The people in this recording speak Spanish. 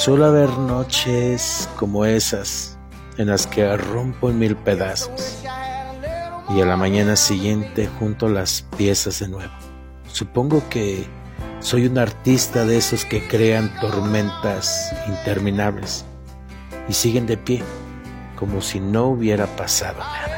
Suele haber noches como esas en las que rompo en mil pedazos y a la mañana siguiente junto las piezas de nuevo. Supongo que soy un artista de esos que crean tormentas interminables y siguen de pie como si no hubiera pasado nada.